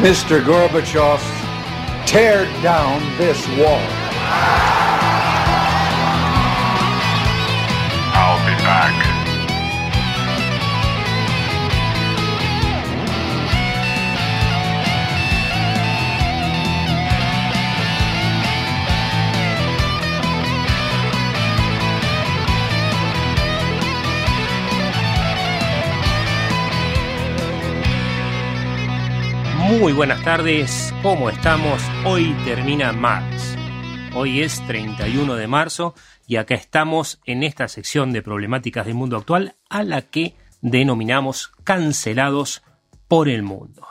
Mr. Gorbachev, tear down this wall. Buenas tardes, ¿cómo estamos? Hoy termina marzo. Hoy es 31 de marzo y acá estamos en esta sección de problemáticas del mundo actual a la que denominamos cancelados por el mundo.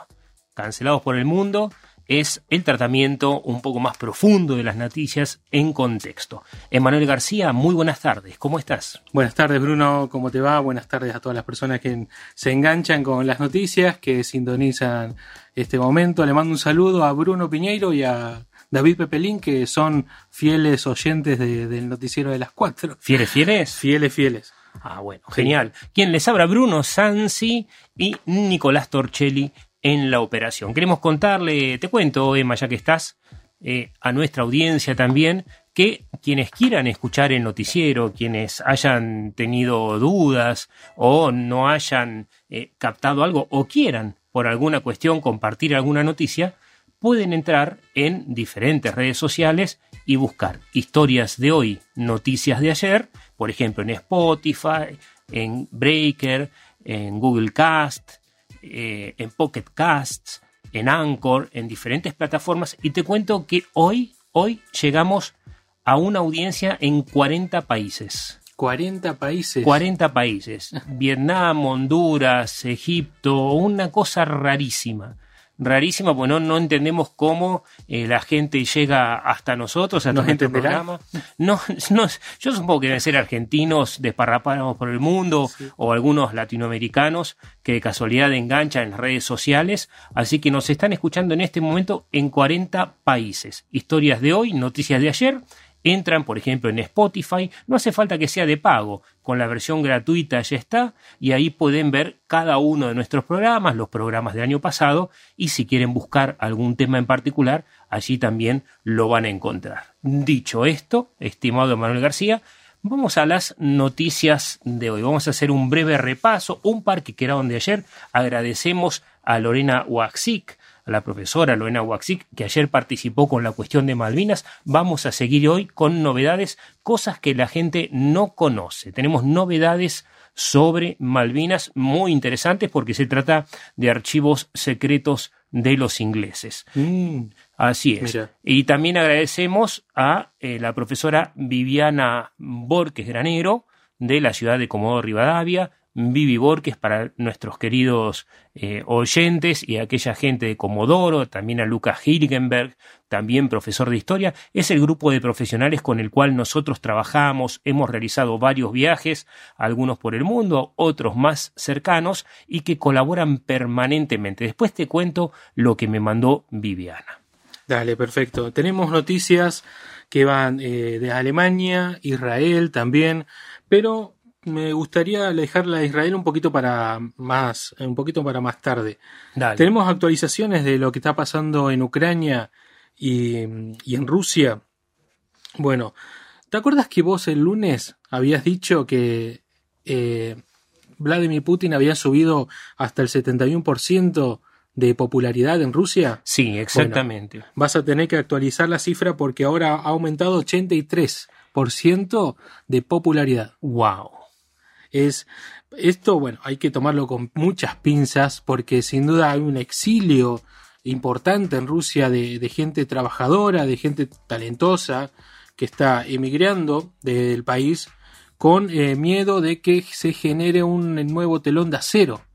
Cancelados por el mundo es el tratamiento un poco más profundo de las noticias en contexto. Emanuel García, muy buenas tardes, ¿cómo estás? Buenas tardes, Bruno. ¿Cómo te va? Buenas tardes a todas las personas que se enganchan con las noticias, que sintonizan este momento. Le mando un saludo a Bruno Piñeiro y a David Pepelín, que son fieles oyentes de- del noticiero de las cuatro. ¿Fieles, fieles? Fieles, fieles. Ah, bueno, genial. Quien les habla, Bruno Sansi y Nicolás Torchelli en la operación. Queremos contarle, te cuento, Emma, ya que estás, eh, a nuestra audiencia también, que quienes quieran escuchar el noticiero, quienes hayan tenido dudas o no hayan eh, captado algo o quieran por alguna cuestión compartir alguna noticia, pueden entrar en diferentes redes sociales y buscar historias de hoy, noticias de ayer, por ejemplo en Spotify, en Breaker, en Google Cast, eh, en Pocket Casts, en Anchor, en diferentes plataformas y te cuento que hoy, hoy llegamos a una audiencia en 40 países. 40 países. 40 países. Vietnam, Honduras, Egipto, una cosa rarísima. Rarísima, pues no, no entendemos cómo eh, la gente llega hasta nosotros, hasta ¿Nos nuestro programa. No, no, yo supongo que deben ser argentinos desparrapados por el mundo o algunos latinoamericanos que de casualidad enganchan en las redes sociales. Así que nos están escuchando en este momento en 40 países. Historias de hoy, noticias de ayer. Entran, por ejemplo, en Spotify. No hace falta que sea de pago. Con la versión gratuita ya está. Y ahí pueden ver cada uno de nuestros programas, los programas del año pasado. Y si quieren buscar algún tema en particular, allí también lo van a encontrar. Dicho esto, estimado Manuel García, vamos a las noticias de hoy. Vamos a hacer un breve repaso, un par que quedaron de ayer. Agradecemos a Lorena Waxic, a la profesora Lorena Waxic, que ayer participó con la cuestión de Malvinas. Vamos a seguir hoy con novedades, cosas que la gente no conoce. Tenemos novedades sobre Malvinas muy interesantes porque se trata de archivos secretos de los ingleses. Mm, Así es. Mira. Y también agradecemos a eh, la profesora Viviana Borges Granero de la ciudad de Comodoro Rivadavia. Vivi Borges para nuestros queridos eh, oyentes y aquella gente de Comodoro, también a Lucas Hilgenberg, también profesor de historia. Es el grupo de profesionales con el cual nosotros trabajamos, hemos realizado varios viajes, algunos por el mundo, otros más cercanos, y que colaboran permanentemente. Después te cuento lo que me mandó Viviana. Dale, perfecto. Tenemos noticias que van eh, de Alemania, Israel también, pero me gustaría dejarla a Israel un poquito para más, un poquito para más tarde. Dale. Tenemos actualizaciones de lo que está pasando en Ucrania y, y en Rusia. Bueno, ¿te acuerdas que vos el lunes habías dicho que eh, Vladimir Putin había subido hasta el 71% de popularidad en Rusia? Sí, exactamente. Bueno, vas a tener que actualizar la cifra porque ahora ha aumentado 83% de popularidad. Wow. Es esto, bueno, hay que tomarlo con muchas pinzas porque sin duda hay un exilio importante en Rusia de, gente trabajadora, de gente talentosa que está emigrando del país con eh, miedo de que se genere un nuevo telón de acero.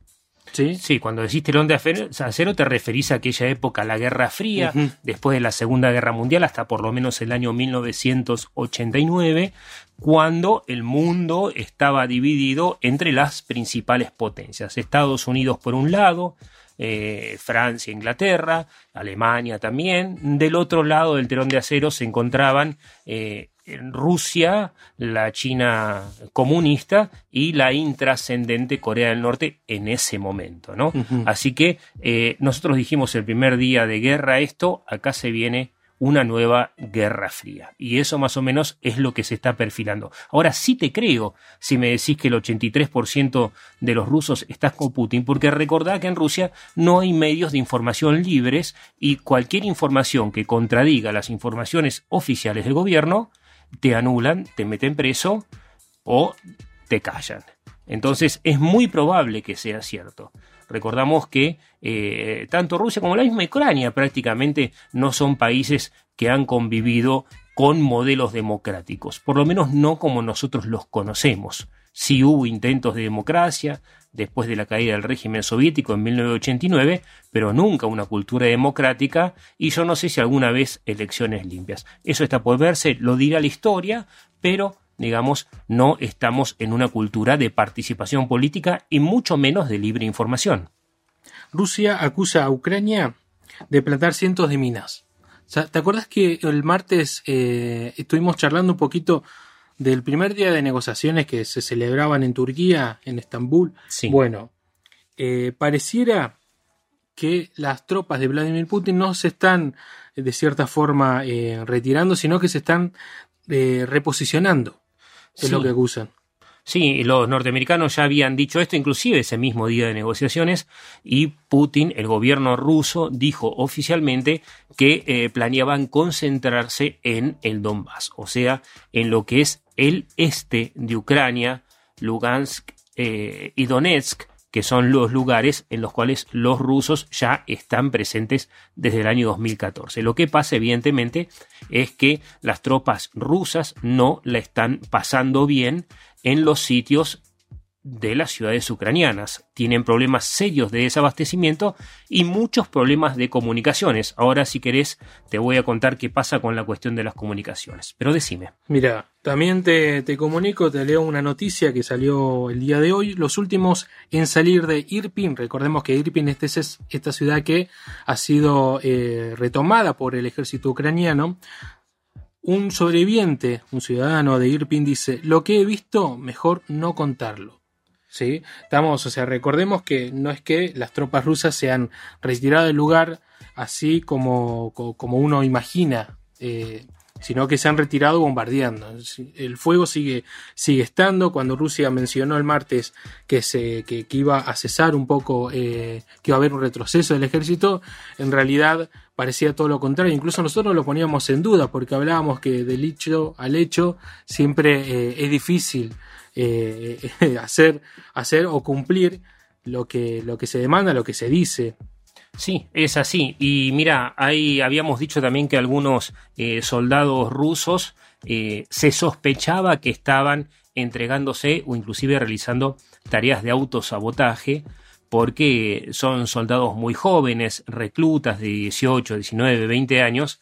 ¿Sí? sí, cuando decís telón de acero te referís a aquella época, la Guerra Fría, después de la Segunda Guerra Mundial, hasta por lo menos el año 1989, cuando el mundo estaba dividido entre las principales potencias. Estados Unidos por un lado, eh, Francia, Inglaterra, Alemania también. Del otro lado del telón de acero se encontraban eh, Rusia, la China comunista y la intrascendente Corea del Norte en ese momento, ¿no? Así que eh, nosotros dijimos el primer día de guerra esto, acá se viene una nueva guerra fría. Y eso más o menos es lo que se está perfilando. Ahora sí te creo si me decís que el 83% de los rusos estás con Putin, porque recordá que en Rusia no hay medios de información libres y cualquier información que contradiga las informaciones oficiales del gobierno, te anulan, te meten preso o te callan. Entonces es muy probable que sea cierto. Recordamos que eh, tanto Rusia como la misma Ucrania prácticamente no son países que han convivido con modelos democráticos, por lo menos no como nosotros los conocemos. Sí hubo intentos de democracia después de la caída del régimen soviético en 1989, pero nunca una cultura democrática y yo no sé si alguna vez elecciones limpias. Eso está por verse, lo dirá la historia, pero digamos, no estamos en una cultura de participación política y mucho menos de libre información. Rusia acusa a Ucrania de plantar cientos de minas. ¿Te acuerdas que el martes eh, estuvimos charlando un poquito del primer día de negociaciones que se celebraban en Turquía, en Estambul? Sí. Bueno, eh, pareciera que las tropas de Vladimir Putin no se están de cierta forma eh, retirando, sino que se están eh, reposicionando. Es Sí. lo que acusan. Sí, los norteamericanos ya habían dicho esto, inclusive ese mismo día de negociaciones, y Putin, el gobierno ruso, dijo oficialmente que eh, planeaban concentrarse en el Donbass, o sea, en lo que es el este de Ucrania, Lugansk eh, y Donetsk, que son los lugares en los cuales los rusos ya están presentes desde el año 2014. Lo que pasa, evidentemente, es que las tropas rusas no la están pasando bien en los sitios de las ciudades ucranianas. Tienen problemas serios de desabastecimiento y muchos problemas de comunicaciones. Ahora, si querés, te voy a contar qué pasa con la cuestión de las comunicaciones. Pero decime. Mira, también te, comunico, te leo una noticia que salió el día de hoy. Los últimos en salir de Irpin, recordemos que Irpin es esta ciudad que ha sido eh, retomada por el ejército ucraniano. Un sobreviviente, un ciudadano de Irpin dice, lo que he visto, mejor no contarlo. ¿Sí? Estamos, o sea, recordemos que no es que las tropas rusas se han retirado del lugar así como, co- como uno imagina, eh, sino que se han retirado bombardeando. El fuego sigue, sigue estando. Cuando Rusia mencionó el martes que, se, que, que iba a cesar un poco, eh, que iba a haber un retroceso del ejército, en realidad parecía todo lo contrario. Incluso nosotros lo poníamos en duda porque hablábamos que del hecho al hecho siempre eh, es difícil eh, hacer, hacer o cumplir lo que, lo que se demanda, lo que se dice. Sí, es así. Y mira, ahí habíamos dicho también que algunos eh, soldados rusos eh, se sospechaba que estaban entregándose o inclusive realizando tareas de autosabotaje porque son soldados muy jóvenes, reclutas de 18, 19, 20 años,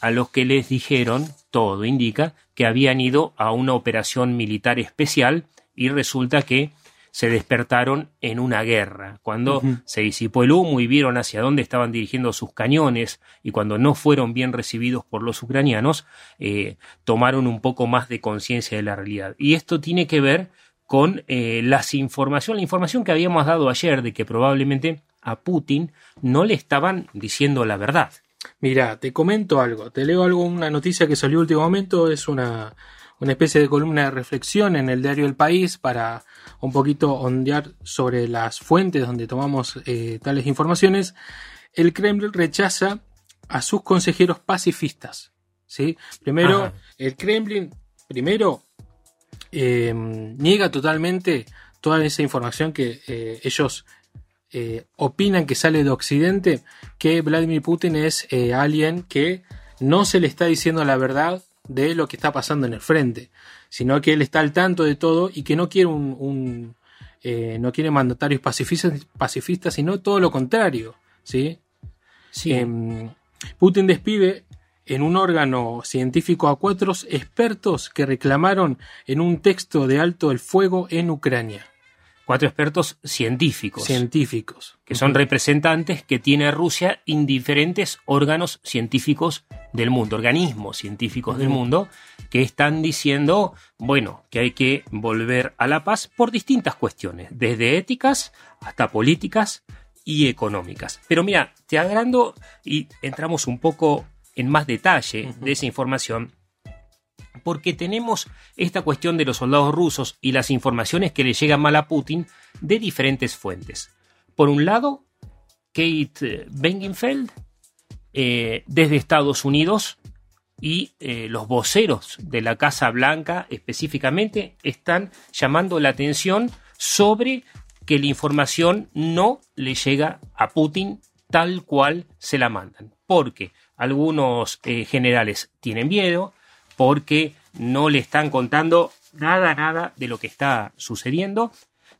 a los que les dijeron, todo indica, que habían ido a una operación militar especial y resulta que se despertaron en una guerra. Cuando se disipó el humo y vieron hacia dónde estaban dirigiendo sus cañones y cuando no fueron bien recibidos por los ucranianos, eh, tomaron un poco más de conciencia de la realidad. Y esto tiene que ver con eh, las información, la información que habíamos dado ayer de que probablemente a Putin no le estaban diciendo la verdad. Mira, te comento algo, te leo algo, una noticia que salió último momento, es una, una especie de columna de reflexión en el diario El País para un poquito ondear sobre las fuentes donde tomamos eh, tales informaciones, el Kremlin rechaza a sus consejeros pacifistas. ¿sí? Primero, Ajá. el Kremlin, primero, eh, niega totalmente toda esa información que eh, ellos eh, opinan que sale de Occidente, que Vladimir Putin es alguien que no se le está diciendo la verdad de lo que está pasando en el frente, sino que él está al tanto de todo y que no quiere un, un, eh, no quiere mandatarios pacifistas, pacifistas, sino todo lo contrario, ¿sí? Sí. Em, Putin despide en un órgano científico a cuatro expertos que reclamaron en un texto de alto el fuego en Ucrania. Cuatro expertos científicos. Científicos. que son representantes que tiene Rusia en diferentes órganos científicos del mundo, organismos científicos del mundo, que están diciendo, bueno, que hay que volver a la paz por distintas cuestiones, desde éticas hasta políticas y económicas. Pero mira, te agrando y entramos un poco en más detalle de esa información, porque tenemos esta cuestión de los soldados rusos y las informaciones que le llegan mal a Putin de diferentes fuentes. Por un lado, Kate Bengenfeld, eh, desde Estados Unidos, y eh, los voceros de la Casa Blanca específicamente están llamando la atención sobre que la información no le llega a Putin tal cual se la mandan. Porque algunos eh, generales tienen miedo, porque no le están contando nada, nada de lo que está sucediendo.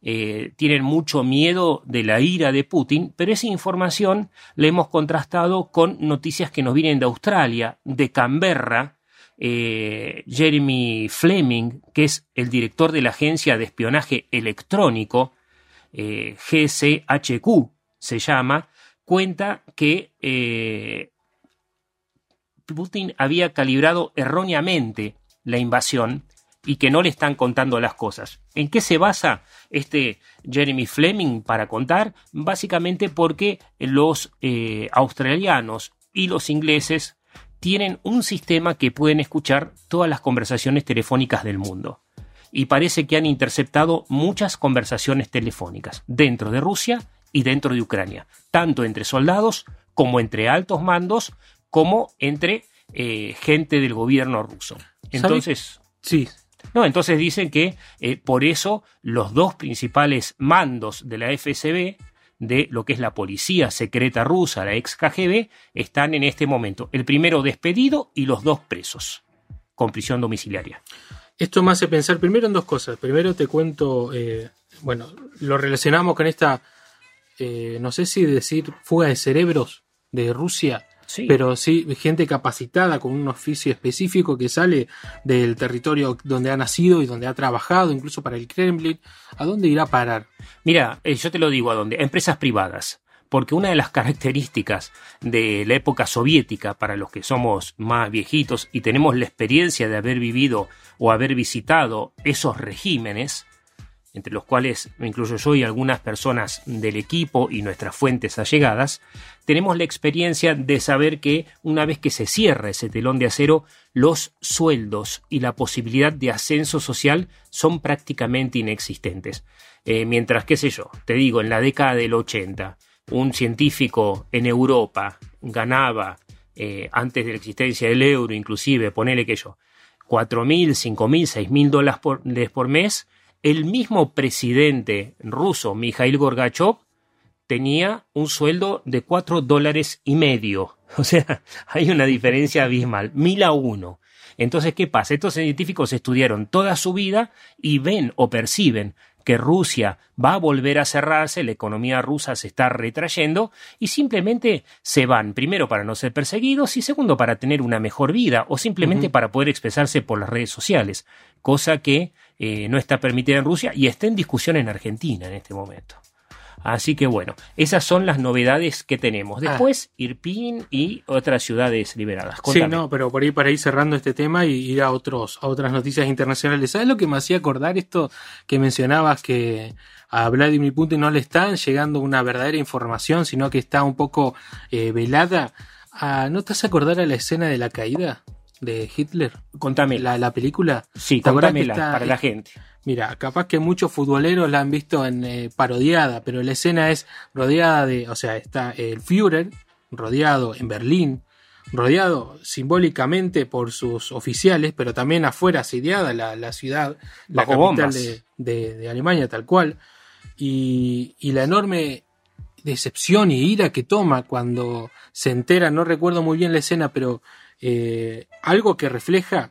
Eh, tienen mucho miedo de la ira de Putin, pero esa información la hemos contrastado con noticias que nos vienen de Australia, de Canberra. Eh, Jeremy Fleming, que es el director de la agencia de espionaje electrónico, eh, GCHQ se llama, cuenta que Putin había calibrado erróneamente la invasión y que no le están contando las cosas. ¿En qué se basa este Jeremy Fleming para contar? Básicamente porque los eh, australianos y los ingleses tienen un sistema que pueden escuchar todas las conversaciones telefónicas del mundo. Y parece que han interceptado muchas conversaciones telefónicas dentro de Rusia y dentro de Ucrania, tanto entre soldados como entre altos mandos, como entre eh, gente del gobierno ruso. Entonces, sí. No, entonces dicen que eh, por eso los dos principales mandos de la FSB, de lo que es la policía secreta rusa, la ex KGB, están en este momento. El primero despedido y los dos presos, con prisión domiciliaria. Esto me hace pensar primero en dos cosas. Primero te cuento, eh, bueno, lo relacionamos con esta, eh, no sé si decir fuga de cerebros de Rusia, Sí. pero sí gente capacitada con un oficio específico que sale del territorio donde ha nacido y donde ha trabajado, incluso para el Kremlin. ¿A dónde irá a parar? Mira, eh, yo te lo digo a dónde. Empresas privadas. Porque una de las características de la época soviética, para los que somos más viejitos y tenemos la experiencia de haber vivido o haber visitado esos regímenes, entre los cuales me incluyo yo y algunas personas del equipo y nuestras fuentes allegadas, tenemos la experiencia de saber que una vez que se cierra ese telón de acero, los sueldos y la posibilidad de ascenso social son prácticamente inexistentes. Eh, mientras, qué sé yo, te digo, en la década del 80, un científico en Europa ganaba, eh, antes de la existencia del euro, inclusive, ponele que yo, 4.000, 5.000, 6.000 dólares por, por mes, el mismo presidente ruso, Mikhail Gorbachev, tenía un sueldo de 4 dólares y medio. O sea, hay una diferencia abismal, mil a uno. Entonces, ¿qué pasa? Estos científicos estudiaron toda su vida y ven o perciben que Rusia va a volver a cerrarse, la economía rusa se está retrayendo y simplemente se van, primero para no ser perseguidos y segundo para tener una mejor vida o simplemente para poder expresarse por las redes sociales, cosa que eh, no está permitida en Rusia y está en discusión en Argentina en este momento. Así que bueno, esas son las novedades que tenemos. Ah. Después, Irpin y otras ciudades liberadas. Sí, no, pero por ahí para ir cerrando este tema y ir a otros a otras noticias internacionales. ¿Sabes lo que me hacía acordar esto que mencionabas que a Vladimir Putin no le están llegando una verdadera información, sino que está un poco eh, velada? Ah, ¿No te hace acordar a la escena de la caída? De Hitler? Contame. La, la película. Sí, ¿Te acordás que contámela está- para la gente. Mira, capaz que muchos futboleros la han visto en eh, parodiada, pero la escena es rodeada de, o sea, está el Führer rodeado en Berlín, rodeado simbólicamente por sus oficiales, pero también afuera asediada la, la ciudad, la Bajo capital de, de- de Alemania tal cual, y, y la enorme decepción y ira que toma cuando se entera, no recuerdo muy bien la escena, pero eh, algo que refleja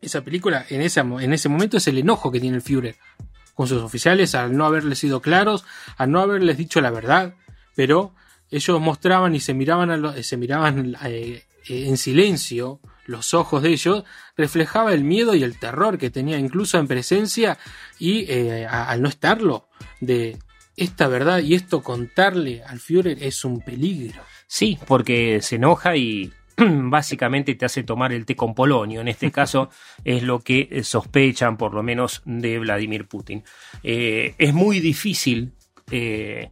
esa película en ese, en ese momento es el enojo que tiene el Führer con sus oficiales al no haberles sido claros, al no haberles dicho la verdad, pero ellos mostraban y se miraban, a lo- se miraban eh, en silencio, los ojos de ellos, reflejaba el miedo y el terror que tenía incluso en presencia y eh, al no estarlo, de esta verdad y esto contarle al Führer es un peligro. Sí, porque se enoja y básicamente te hace tomar el té con polonio. En este caso es lo que eh, sospechan por lo menos de Vladimir Putin. Eh, es muy difícil eh,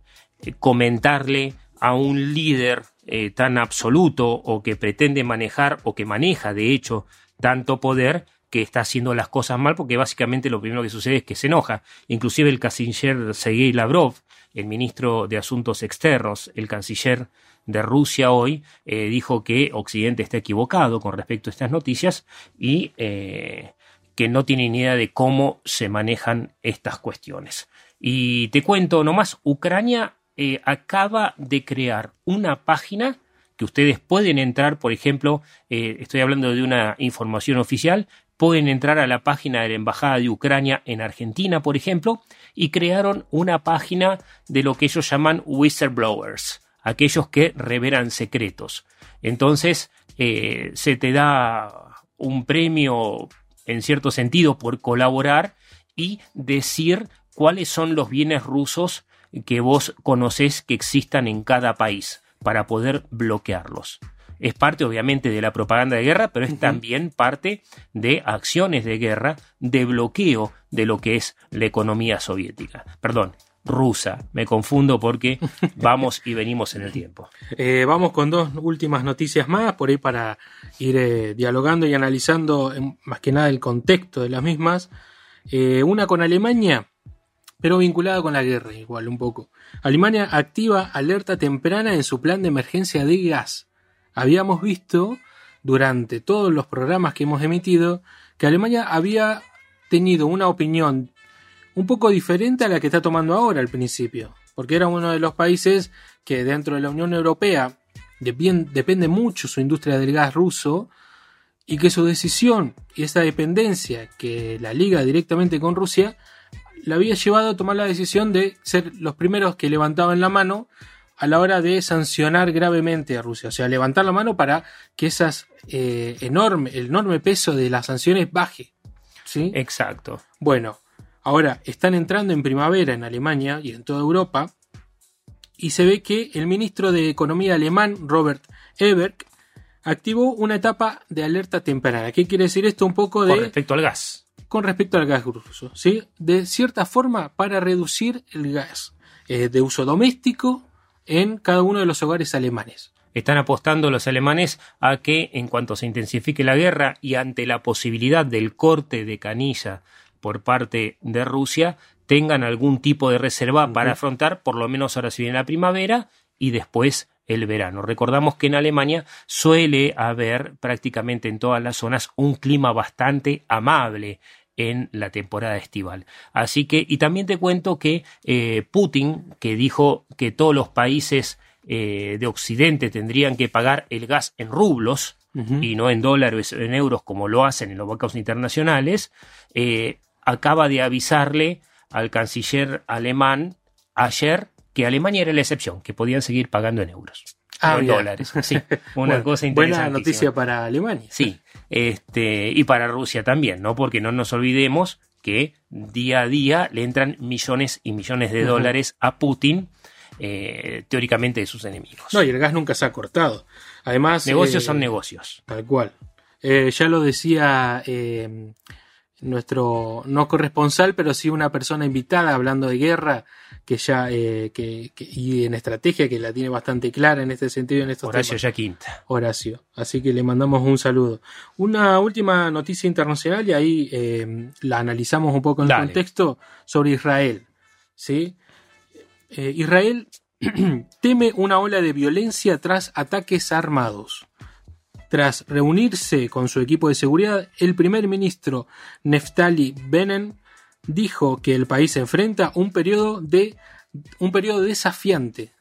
comentarle a un líder eh, tan absoluto o que pretende manejar o que maneja de hecho tanto poder que está haciendo las cosas mal porque básicamente lo primero que sucede es que se enoja. Inclusive el canciller Sergei Lavrov, el ministro de Asuntos Externos, el canciller de Rusia hoy, eh, dijo que Occidente está equivocado con respecto a estas noticias y eh, que no tiene ni idea de cómo se manejan estas cuestiones. Y te cuento nomás, Ucrania eh, acaba de crear una página que ustedes pueden entrar, por ejemplo, estoy hablando de una información oficial, pueden entrar a la página de la Embajada de Ucrania en Argentina, por ejemplo, y crearon una página de lo que ellos llaman whistleblowers, aquellos que revelan secretos. Entonces, eh, se te da un premio, en cierto sentido, por colaborar y decir cuáles son los bienes rusos que vos conocés que existan en cada país para poder bloquearlos. Es parte obviamente de la propaganda de guerra, pero es también parte de acciones de guerra, de bloqueo de lo que es la economía soviética. Perdón, rusa. Me confundo porque vamos y venimos en el tiempo. Eh, vamos con dos últimas noticias más, por ahí para ir eh, dialogando y analizando eh, más que nada el contexto de las mismas. Eh, una con Alemania, pero vinculada con la guerra, igual un poco. Alemania activa alerta temprana en su plan de emergencia de gas. Habíamos visto durante todos los programas que hemos emitido que Alemania había tenido una opinión un poco diferente a la que está tomando ahora al principio, porque era uno de los países que dentro de la Unión Europea depende mucho su industria del gas ruso y que su decisión y esta dependencia que la liga directamente con Rusia la había llevado a tomar la decisión de ser los primeros que levantaban la mano a la hora de sancionar gravemente a Rusia, o sea, levantar la mano para que esas eh, enorme, el enorme peso de las sanciones baje. ¿sí? Exacto. Bueno, ahora están entrando en primavera en Alemania y en toda Europa y se ve que el ministro de Economía alemán, Robert Eberg, activó una etapa de alerta temprana. ¿Qué quiere decir esto? Un poco de Con respecto al gas. con respecto al gas ruso, ¿sí? De cierta forma para reducir el gas eh, de uso doméstico en cada uno de los hogares alemanes. Están apostando los alemanes a que en cuanto se intensifique la guerra y ante la posibilidad del corte de canilla por parte de Rusia, tengan algún tipo de reserva para afrontar por lo menos ahora si viene la primavera y después el verano. Recordamos que en Alemania suele haber prácticamente en todas las zonas un clima bastante amable en la temporada estival. Así que, y también te cuento que eh, Putin, que dijo que todos los países eh, de Occidente tendrían que pagar el gas en rublos y no en dólares o en euros como lo hacen en los bancos internacionales, eh, acaba de avisarle al canciller alemán ayer que Alemania era la excepción, que podían seguir pagando en euros. Ah, en dólares. Sí, una Bueno, cosa Buena interesante. noticia para Alemania. Sí, este, y para Rusia también, ¿no? Porque no nos olvidemos que día a día le entran millones y millones de dólares a Putin, eh, teóricamente de sus enemigos. No, y el gas nunca se ha cortado. Además. negocios eh, son negocios. Tal cual. Eh, ya lo decía nuestro no corresponsal, pero sí una persona invitada hablando de guerra, que ya eh, que, que- y en estrategia que la tiene bastante clara en este sentido en estos Horacio temas. ya quinta. Horacio. Así que le mandamos un saludo. Una última noticia internacional y ahí eh, la analizamos un poco en Dale. el contexto sobre Israel. ¿sí? Eh, Israel teme una ola de violencia tras ataques armados. Tras reunirse con su equipo de seguridad, el primer ministro Neftali Benen dijo que el país se enfrenta un periodo de un periodo desafiante.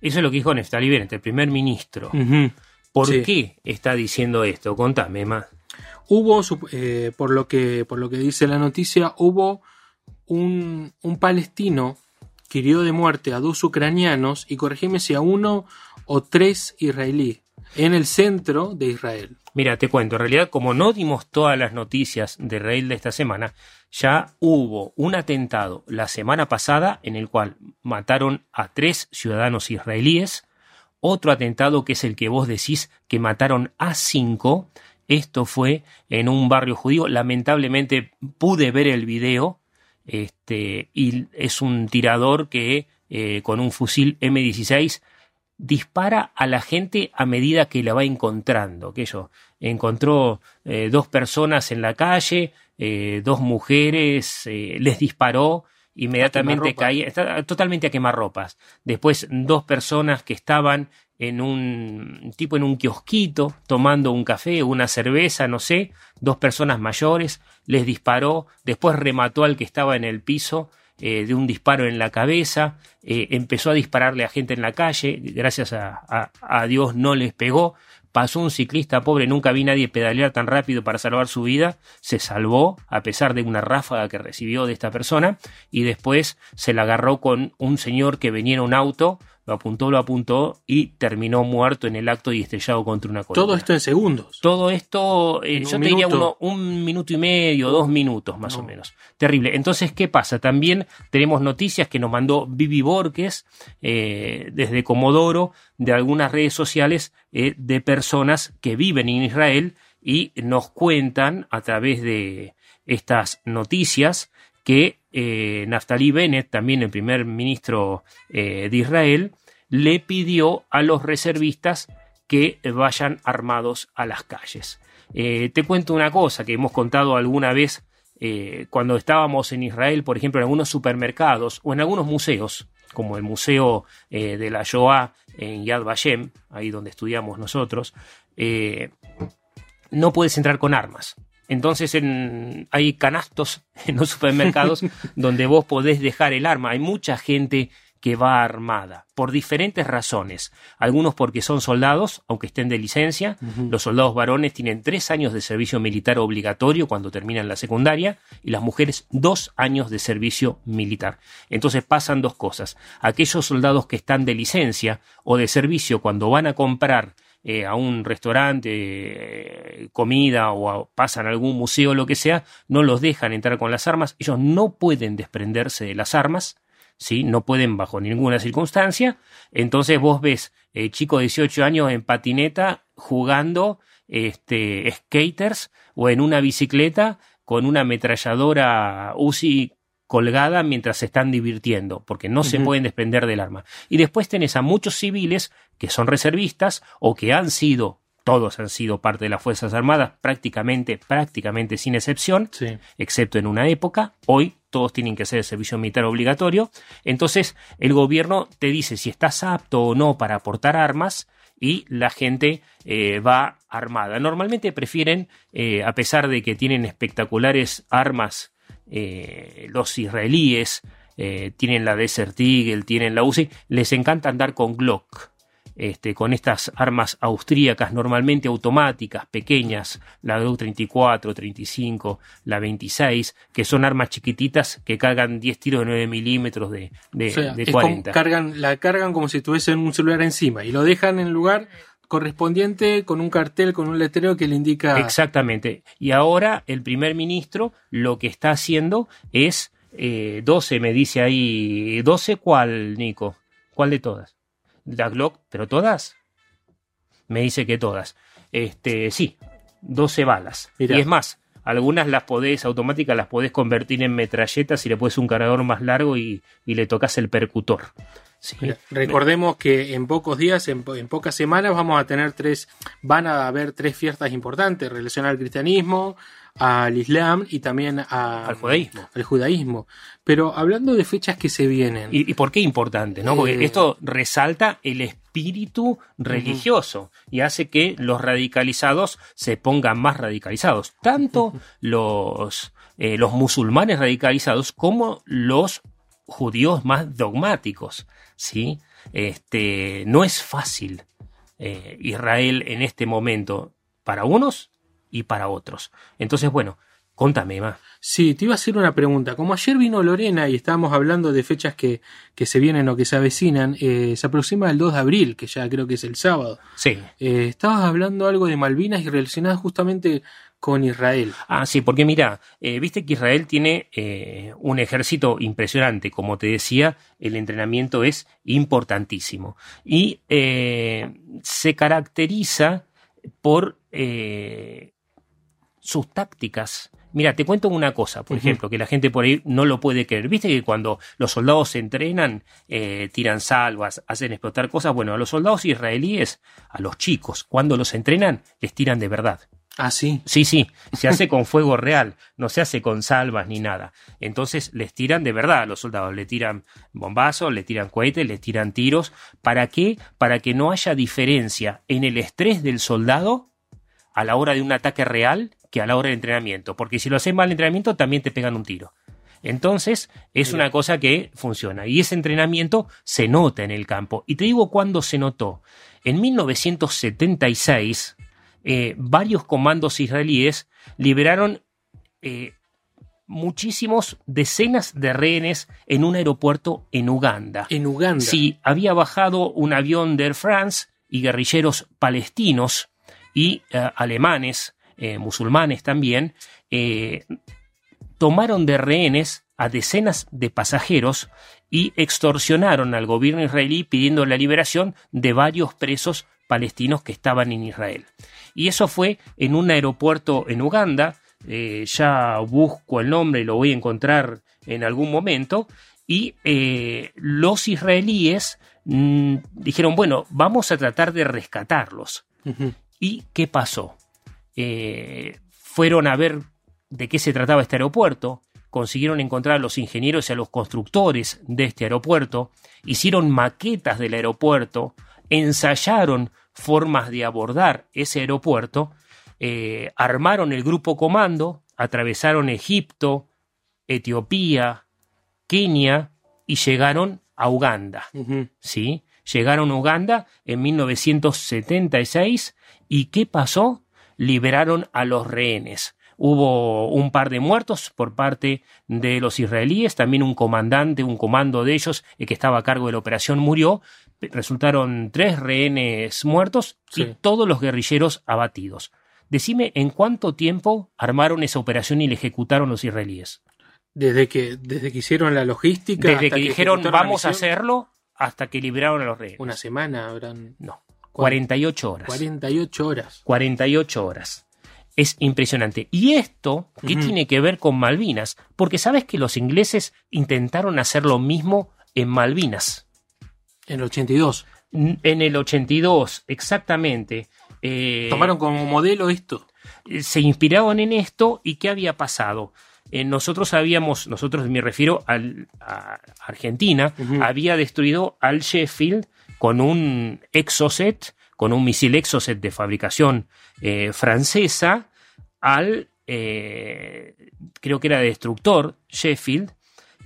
Eso es lo que dijo Neftali Bennett, el primer ministro. ¿Por Sí. qué está diciendo esto? Contame más. Hubo, eh, por, lo que, por lo que dice la noticia, hubo un, un palestino que hirió de muerte a dos ucranianos y corregime si a uno o tres israelíes en el centro de Israel. Mira, te cuento, en realidad como no dimos todas las noticias de Israel de esta semana, ya hubo un atentado la semana pasada en el cual mataron a tres ciudadanos israelíes, otro atentado que es el que vos decís que mataron a cinco, esto fue en un barrio judío, lamentablemente pude ver el video, este, y es un tirador que eh, con un fusil M16 dispara a la gente a medida que la va encontrando. Que yo encontró eh, dos personas en la calle, eh, dos mujeres, eh, les disparó, inmediatamente caía, está totalmente a quemarropas. Después dos personas que estaban en un tipo en un kiosquito tomando un café o una cerveza, no sé, dos personas mayores, les disparó, después remató al que estaba en el piso eh, de un disparo en la cabeza, eh, empezó a dispararle a gente en la calle, gracias a, Dios no les pegó, pasó un ciclista pobre, nunca vi nadie pedalear tan rápido para salvar su vida, se salvó a pesar de una ráfaga que recibió de esta persona y después se la agarró con un señor que venía en un auto, lo apuntó, lo apuntó y terminó muerto en el acto y estrellado contra una columna. Todo esto en segundos. Todo esto, eh, yo un te diría uno, un minuto y medio, dos minutos más o menos. Terrible. Entonces, ¿qué pasa? También tenemos noticias que nos mandó Vivi Borges eh, desde Comodoro, de algunas redes sociales, eh, de personas que viven en Israel y nos cuentan a través de estas noticias que eh, Naftali Bennett, también el primer ministro eh, de Israel, le pidió a los reservistas que vayan armados a las calles. Eh, te cuento una cosa que hemos contado alguna vez cuando estábamos en Israel, por ejemplo, en algunos supermercados o en algunos museos, como el Museo de la Shoah en Yad Vashem, ahí donde estudiamos nosotros, no puedes entrar con armas. Entonces en- hay canastos en los supermercados donde vos podés dejar el arma. Hay mucha gente que va armada por diferentes razones. Algunos porque son soldados, aunque estén de licencia. Los soldados varones tienen tres años de servicio militar obligatorio cuando terminan la secundaria y las mujeres dos años de servicio militar. Entonces pasan dos cosas. Aquellos soldados que están de licencia o de servicio cuando van a comprar eh, a un restaurante, eh, comida o pasan a algún museo lo que sea, no los dejan entrar con las armas. Ellos no pueden desprenderse de las armas, ¿sí? No pueden bajo ninguna circunstancia. Entonces vos ves eh, chicos de 18 años en patineta jugando este, skaters o en una bicicleta con una ametralladora UCI colgada mientras se están divirtiendo, porque no se pueden desprender del arma. Y después tenés a muchos civiles que son reservistas o que han sido, todos han sido parte de las Fuerzas Armadas, prácticamente, prácticamente sin excepción, Sí. excepto en una época. Hoy todos tienen que hacer el servicio militar obligatorio. Entonces el gobierno te dice si estás apto o no para aportar armas y la gente eh, va armada. Normalmente prefieren, eh, a pesar de que tienen espectaculares armas, eh, los israelíes eh, tienen la Desert Eagle, tienen la UCI, les encanta andar con Glock este, con estas armas austríacas normalmente automáticas, pequeñas, la Glock 34, 35, la 26, que son armas chiquititas que cargan 10 tiros de 9 milímetros de, de, O sea, de es como 40. cargan, la cargan como si tuviesen un celular encima y lo dejan en el lugar correspondiente con un cartel, con un letrero que le indica. Exactamente. Y ahora el primer ministro lo que está haciendo es eh, 12, me dice ahí. ¿12 cuál, Nico? ¿Cuál de todas? La Glock, pero todas. Me dice que todas. Este, sí, 12 balas. Mirá. Y es más, algunas las podés, automáticas las podés convertir en metralletas y le pones un cargador más largo y, y le tocas el percutor. Sí. Recordemos que en pocos días, en, po- en pocas semanas, vamos a tener tres, van a haber tres fiestas importantes relacionadas al cristianismo, al islam y también a- Al judaísmo. al judaísmo. Pero hablando de fechas que se vienen, ¿Y, y por qué importante? ¿no? Porque Eh. esto resalta el espíritu religioso y hace que los radicalizados se pongan más radicalizados. Tanto los, eh, los musulmanes radicalizados como los judíos más dogmáticos. ¿sí? Este, no es fácil eh, Israel en este momento para unos y para otros. Entonces, bueno, contame más. Sí, te iba a hacer una pregunta. Como ayer vino Lorena y estábamos hablando de fechas que, que se vienen o que se avecinan, eh, se aproxima el 2 de abril, que ya creo que es el sábado. Sí. Eh, estabas hablando algo de Malvinas y relacionado justamente con Israel. Ah, sí, porque mira, eh, viste que Israel tiene eh, un ejército impresionante, como te decía, el entrenamiento es importantísimo y eh, se caracteriza por sus tácticas. Mira, te cuento una cosa, por ejemplo, que la gente por ahí no lo puede creer. Viste que cuando los soldados se entrenan, eh, tiran salvas, hacen explotar cosas. Bueno, a los soldados israelíes, a los chicos, cuando los entrenan, les tiran de verdad. Ah, sí. Sí, sí, se hace con fuego real, no se hace con salvas ni nada. Entonces les tiran de verdad a los soldados, le tiran bombazos, le tiran cohetes, les tiran tiros. ¿Para qué? Para que no haya diferencia en el estrés del soldado a la hora de un ataque real que a la hora del entrenamiento. Porque si lo haces mal el entrenamiento, también te pegan un tiro. Entonces, es una cosa que funciona. Y ese entrenamiento se nota en el campo. Y te digo cuándo se notó. En 1976, eh, varios comandos israelíes liberaron eh, muchísimos, decenas de rehenes en un aeropuerto en Uganda. En Uganda. Sí, había bajado un avión de Air France y guerrilleros palestinos y eh, alemanes, eh, musulmanes también, eh, tomaron de rehenes a decenas de pasajeros y extorsionaron al gobierno israelí pidiendo la liberación de varios presos palestinos que estaban en Israel. Y eso fue en un aeropuerto en Uganda, eh, ya busco el nombre y lo voy a encontrar en algún momento, y eh, los israelíes mm, dijeron, bueno, vamos a tratar de rescatarlos. ¿Y qué pasó? Eh, fueron a ver de qué se trataba este aeropuerto, consiguieron encontrar a los ingenieros y a los constructores de este aeropuerto, hicieron maquetas del aeropuerto, ensayaron formas de abordar ese aeropuerto, eh, armaron el grupo comando, atravesaron Egipto, Etiopía, Kenia y llegaron a Uganda. ¿sí? Llegaron a Uganda en 1976 y ¿qué pasó? Liberaron a los rehenes. Hubo un par de muertos por parte de los israelíes, también un comandante, un comando de ellos eh, que estaba a cargo de la operación murió. Resultaron tres rehenes muertos y todos los guerrilleros abatidos. Decime en cuánto tiempo armaron esa operación y la ejecutaron los israelíes. Desde que, desde que hicieron la logística. Desde hasta que dijeron vamos a hacerlo hasta que liberaron a los rehenes. Una semana habrán. No, 48 horas. 48 horas. 48 horas. Es impresionante. ¿Y esto qué tiene que ver con Malvinas? Porque sabes que los ingleses intentaron hacer lo mismo en Malvinas. En el 82. N- En el 82, exactamente. Eh, Tomaron como modelo esto. eh, se inspiraron en esto y qué había pasado. Eh, nosotros habíamos, nosotros me refiero al, a Argentina, había destruido al Sheffield con un Exocet, con un misil Exocet de fabricación eh, francesa, al, eh, creo que era destructor Sheffield,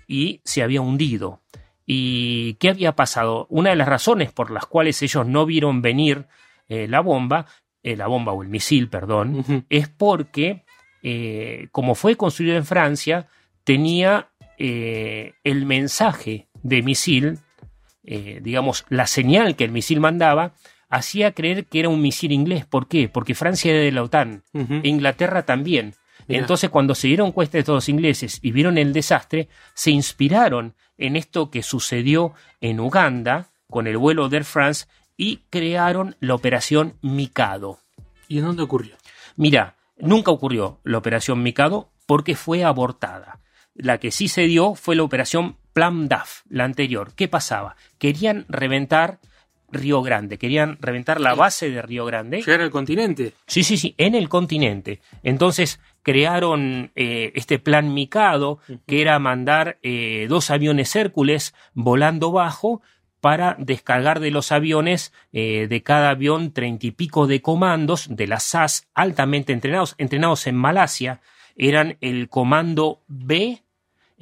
y se había hundido. ¿Y qué había pasado? Una de las razones por las cuales ellos no vieron venir eh, la bomba, la bomba o el misil, perdón, es porque, como fue construido en Francia, tenía el mensaje de misil, eh, digamos, la señal que el misil mandaba, hacía creer que era un misil inglés. ¿Por qué? Porque Francia era de la OTAN, e Inglaterra también. Mirá. Entonces, cuando se dieron cuenta de todos los ingleses y vieron el desastre, se inspiraron en esto que sucedió en Uganda con el vuelo de Air France y crearon la operación Mikado. ¿Y en dónde ocurrió? Mira, Nunca ocurrió la operación Mikado porque fue abortada. La que sí se dio fue la operación Plan DAF, la anterior. ¿Qué pasaba? Querían reventar Río Grande, querían reventar la base de Río Grande. ¿Llegar al continente? Sí, sí, sí, en el continente. Entonces crearon eh, este plan Mikado, que era mandar eh, dos aviones Hércules volando bajo para descargar de los aviones, eh, de cada avión, treinta y pico de comandos de las SAS altamente entrenados, entrenados en Malasia, eran el comando B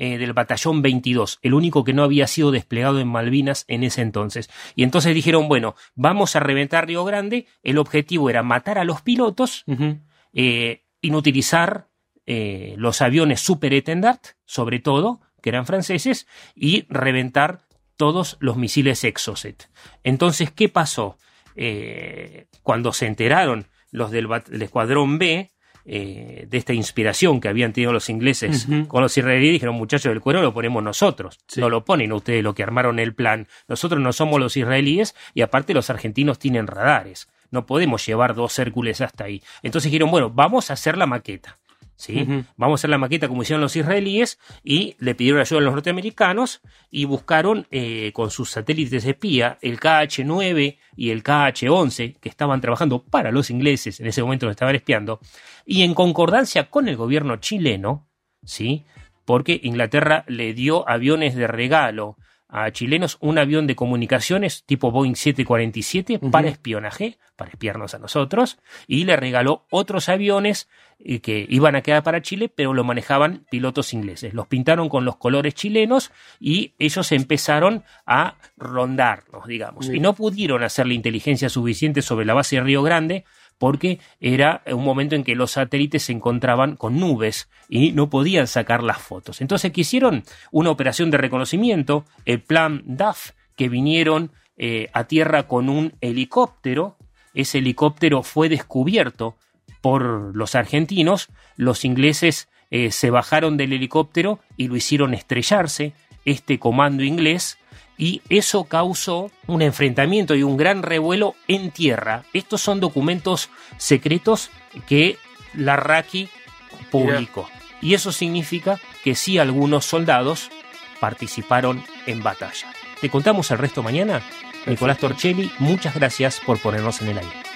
eh, del batallón 22, el único que no había sido desplegado en Malvinas en ese entonces. Y entonces dijeron, bueno, vamos a reventar Río Grande, el objetivo era matar a los pilotos, eh, inutilizar eh, los aviones Superetendard, sobre todo, que eran franceses, y reventar todos los misiles Exocet. Entonces, ¿qué pasó? Eh, cuando se enteraron los del, del escuadrón B, eh, de esta inspiración que habían tenido los ingleses con los israelíes, dijeron, muchachos, el cuero lo ponemos nosotros, Sí. no lo ponen ustedes lo que armaron el plan. Nosotros no somos los israelíes y aparte los argentinos tienen radares. No podemos llevar dos Hércules hasta ahí. Entonces dijeron, bueno, vamos a hacer la maqueta. ¿Sí? Vamos a hacer la maqueta como hicieron los israelíes y le pidieron ayuda a los norteamericanos y buscaron eh, con sus satélites de espía el KH-9 y el KH-11 que estaban trabajando para los ingleses en ese momento lo estaban espiando y en concordancia con el gobierno chileno, ¿sí? porque Inglaterra le dio aviones de regalo a chilenos un avión de comunicaciones tipo Boeing 747 para espionaje, para espiarnos a nosotros, y le regaló otros aviones eh, que iban a quedar para Chile, pero lo manejaban pilotos ingleses. Los pintaron con los colores chilenos y ellos empezaron a rondarnos, digamos. Y no pudieron hacer la inteligencia suficiente sobre la base de Río Grande porque era un momento en que los satélites se encontraban con nubes y no podían sacar las fotos. Entonces quisieron una operación de reconocimiento, el plan DAF, que vinieron eh, a tierra con un helicóptero. Ese helicóptero fue descubierto por los argentinos. Los ingleses eh, se bajaron del helicóptero y lo hicieron estrellarse, este comando inglés, y eso causó un enfrentamiento y un gran revuelo en tierra. Estos son documentos secretos que la Raki publicó. Y eso significa que sí algunos soldados participaron en batalla. ¿Te contamos el resto mañana? Nicolás Torchelli, muchas gracias por ponernos en el aire.